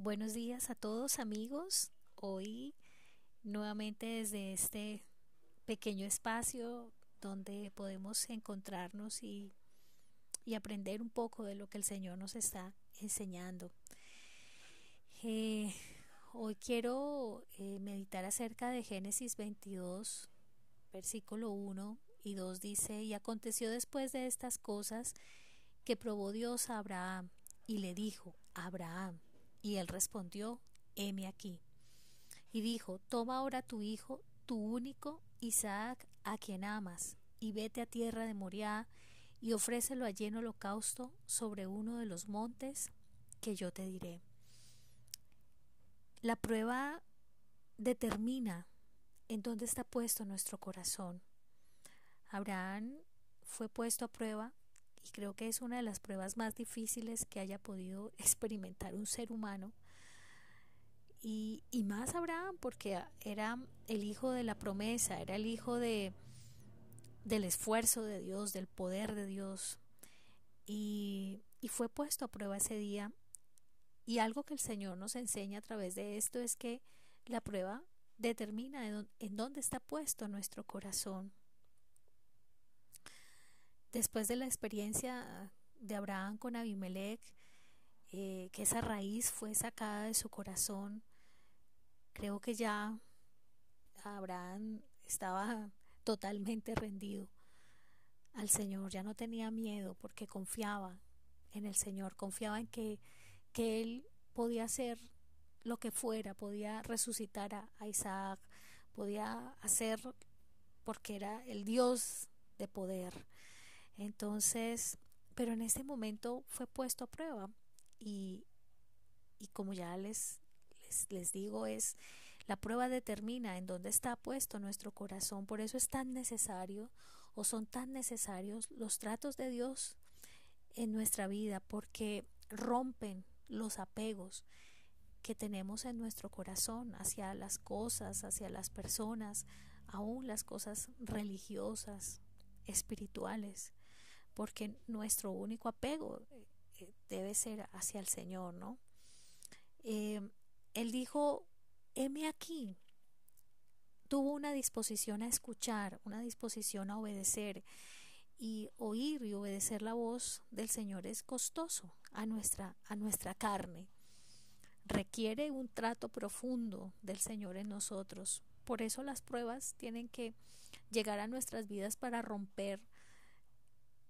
Buenos días a todos amigos. Hoy nuevamente desde este pequeño espacio donde podemos encontrarnos y, y aprender un poco de lo que el Señor nos está enseñando. Eh, hoy quiero eh, meditar acerca de Génesis 22, versículo 1 y 2 dice, y aconteció después de estas cosas que probó Dios a Abraham y le dijo, Abraham, y él respondió, heme aquí. Y dijo, toma ahora tu hijo, tu único, Isaac, a quien amas, y vete a tierra de Moriah, y ofrécelo allí en holocausto sobre uno de los montes que yo te diré. La prueba determina en dónde está puesto nuestro corazón. Abraham fue puesto a prueba y creo que es una de las pruebas más difíciles que haya podido experimentar un ser humano. Y, y más Abraham, porque era el hijo de la promesa, era el hijo de, del esfuerzo de Dios, del poder de Dios. Y, y fue puesto a prueba ese día. Y algo que el Señor nos enseña a través de esto es que la prueba determina en dónde está puesto nuestro corazón. Después de la experiencia de Abraham con Abimelech, eh, que esa raíz fue sacada de su corazón, creo que ya Abraham estaba totalmente rendido al Señor, ya no tenía miedo porque confiaba en el Señor, confiaba en que, que Él podía hacer lo que fuera, podía resucitar a, a Isaac, podía hacer porque era el Dios de poder. Entonces, pero en ese momento fue puesto a prueba y, y como ya les, les, les digo, es la prueba determina en dónde está puesto nuestro corazón. Por eso es tan necesario o son tan necesarios los tratos de Dios en nuestra vida porque rompen los apegos que tenemos en nuestro corazón hacia las cosas, hacia las personas, aún las cosas religiosas, espirituales porque nuestro único apego eh, eh, debe ser hacia el Señor, ¿no? Eh, él dijo, heme aquí. Tuvo una disposición a escuchar, una disposición a obedecer. Y oír y obedecer la voz del Señor es costoso a nuestra, a nuestra carne. Requiere un trato profundo del Señor en nosotros. Por eso las pruebas tienen que llegar a nuestras vidas para romper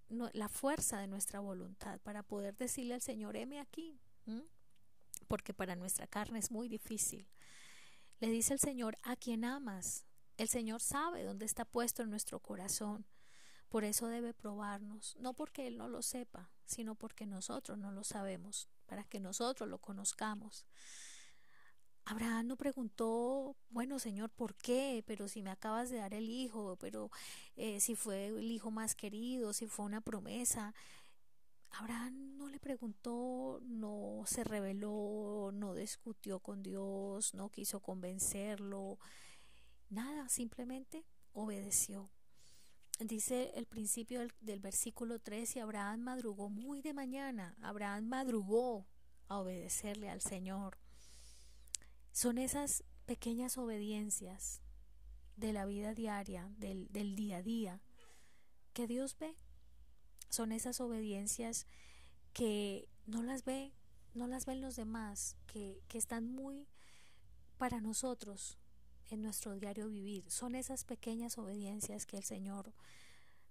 la fuerza de nuestra voluntad para poder decirle al Señor, heme aquí, porque para nuestra carne es muy difícil. Le dice el Señor, a quien amas. El Señor sabe dónde está puesto en nuestro corazón. Por eso debe probarnos, no porque Él no lo sepa, sino porque nosotros no lo sabemos, para que nosotros lo conozcamos. Abraham no preguntó, bueno Señor, ¿por qué? Pero si me acabas de dar el hijo, pero eh, si fue el hijo más querido, si fue una promesa. Abraham no le preguntó, no se rebeló, no discutió con Dios, no quiso convencerlo, nada, simplemente obedeció. Dice el principio del, versículo 3, y Abraham madrugó muy de mañana, Abraham madrugó a obedecerle al Señor. Son esas pequeñas obediencias de la vida diaria, del, del día a día, que Dios ve. Son esas obediencias que no las ve, no las ven los demás, que, que están muy para nosotros en nuestro diario vivir. Son esas pequeñas obediencias que el Señor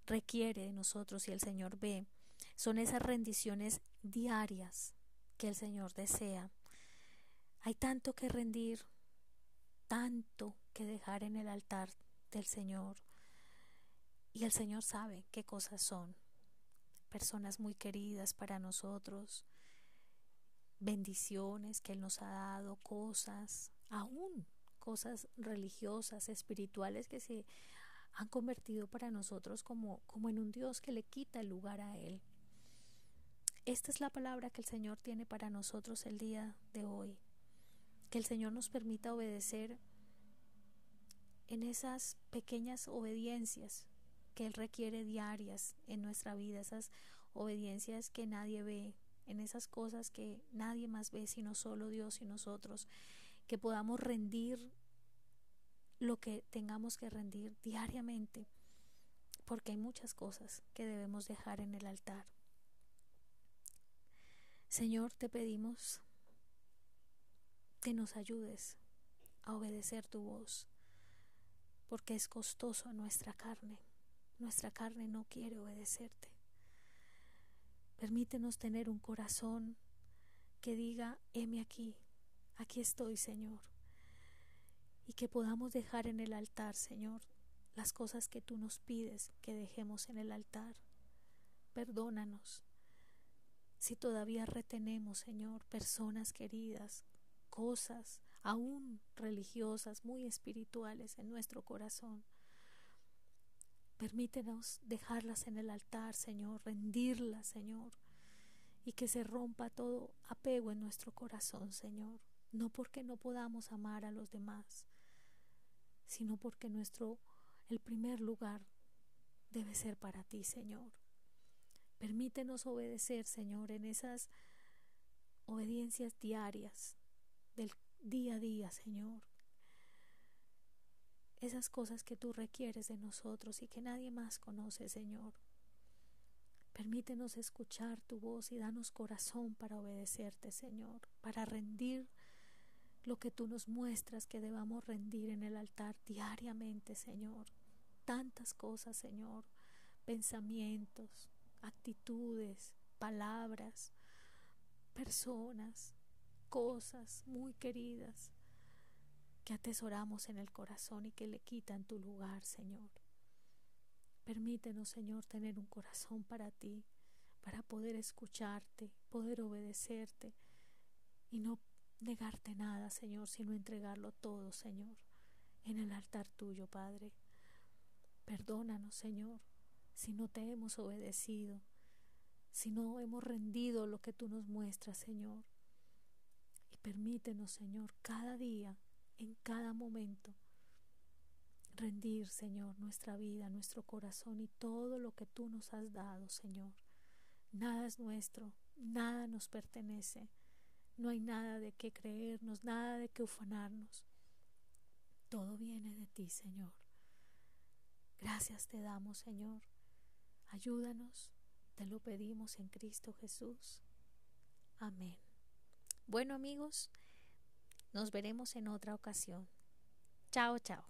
requiere de nosotros y el Señor ve. Son esas rendiciones diarias que el Señor desea. Hay tanto que rendir, tanto que dejar en el altar del Señor. Y el Señor sabe qué cosas son. Personas muy queridas para nosotros, bendiciones que Él nos ha dado, cosas, aún cosas religiosas, espirituales que se han convertido para nosotros como, como en un Dios que le quita el lugar a Él. Esta es la palabra que el Señor tiene para nosotros el día de hoy que el Señor nos permita obedecer en esas pequeñas obediencias que Él requiere diarias en nuestra vida, esas obediencias que nadie ve, en esas cosas que nadie más ve sino solo Dios y nosotros, que podamos rendir lo que tengamos que rendir diariamente, porque hay muchas cosas que debemos dejar en el altar. Señor, te pedimos que nos ayudes a obedecer tu voz, porque es costoso nuestra carne. Nuestra carne no quiere obedecerte. Permítenos tener un corazón que diga, heme aquí, aquí estoy, Señor. Y que podamos dejar en el altar, Señor, las cosas que tú nos pides que dejemos en el altar. Perdónanos si todavía retenemos, Señor, personas queridas, cosas aún religiosas, muy espirituales en nuestro corazón. Permítenos dejarlas en el altar, Señor, rendirlas, Señor, y que se rompa todo apego en nuestro corazón, Señor, no porque no podamos amar a los demás, sino porque nuestro el primer lugar debe ser para ti, Señor. Permítenos obedecer, Señor, en esas obediencias diarias del día a día, Señor esas cosas que tú requieres de nosotros y que nadie más conoce, Señor. Permítenos escuchar tu voz y danos corazón para obedecerte, Señor, para rendir lo que tú nos muestras que debamos rendir en el altar diariamente, Señor. Tantas cosas, Señor, pensamientos, actitudes, palabras, personas, cosas muy queridas que atesoramos en el corazón y que le quitan tu lugar, Señor. Permítenos, Señor, tener un corazón para ti, para poder escucharte, poder obedecerte y no negarte nada, Señor, sino entregarlo todo, Señor, en el altar tuyo, Padre. Perdónanos, Señor, si no te hemos obedecido, si no hemos rendido lo que tú nos muestras, Señor. Permítenos, Señor, cada día en cada momento. Rendir, Señor, nuestra vida, nuestro corazón y todo lo que tú nos has dado, Señor. Nada es nuestro, nada nos pertenece. No hay nada de qué creernos, nada de qué ufanarnos. Todo viene de ti, Señor. Gracias te damos, Señor. Ayúdanos, te lo pedimos en Cristo Jesús. Amén. Bueno amigos, nos veremos en otra ocasión. Chao, chao.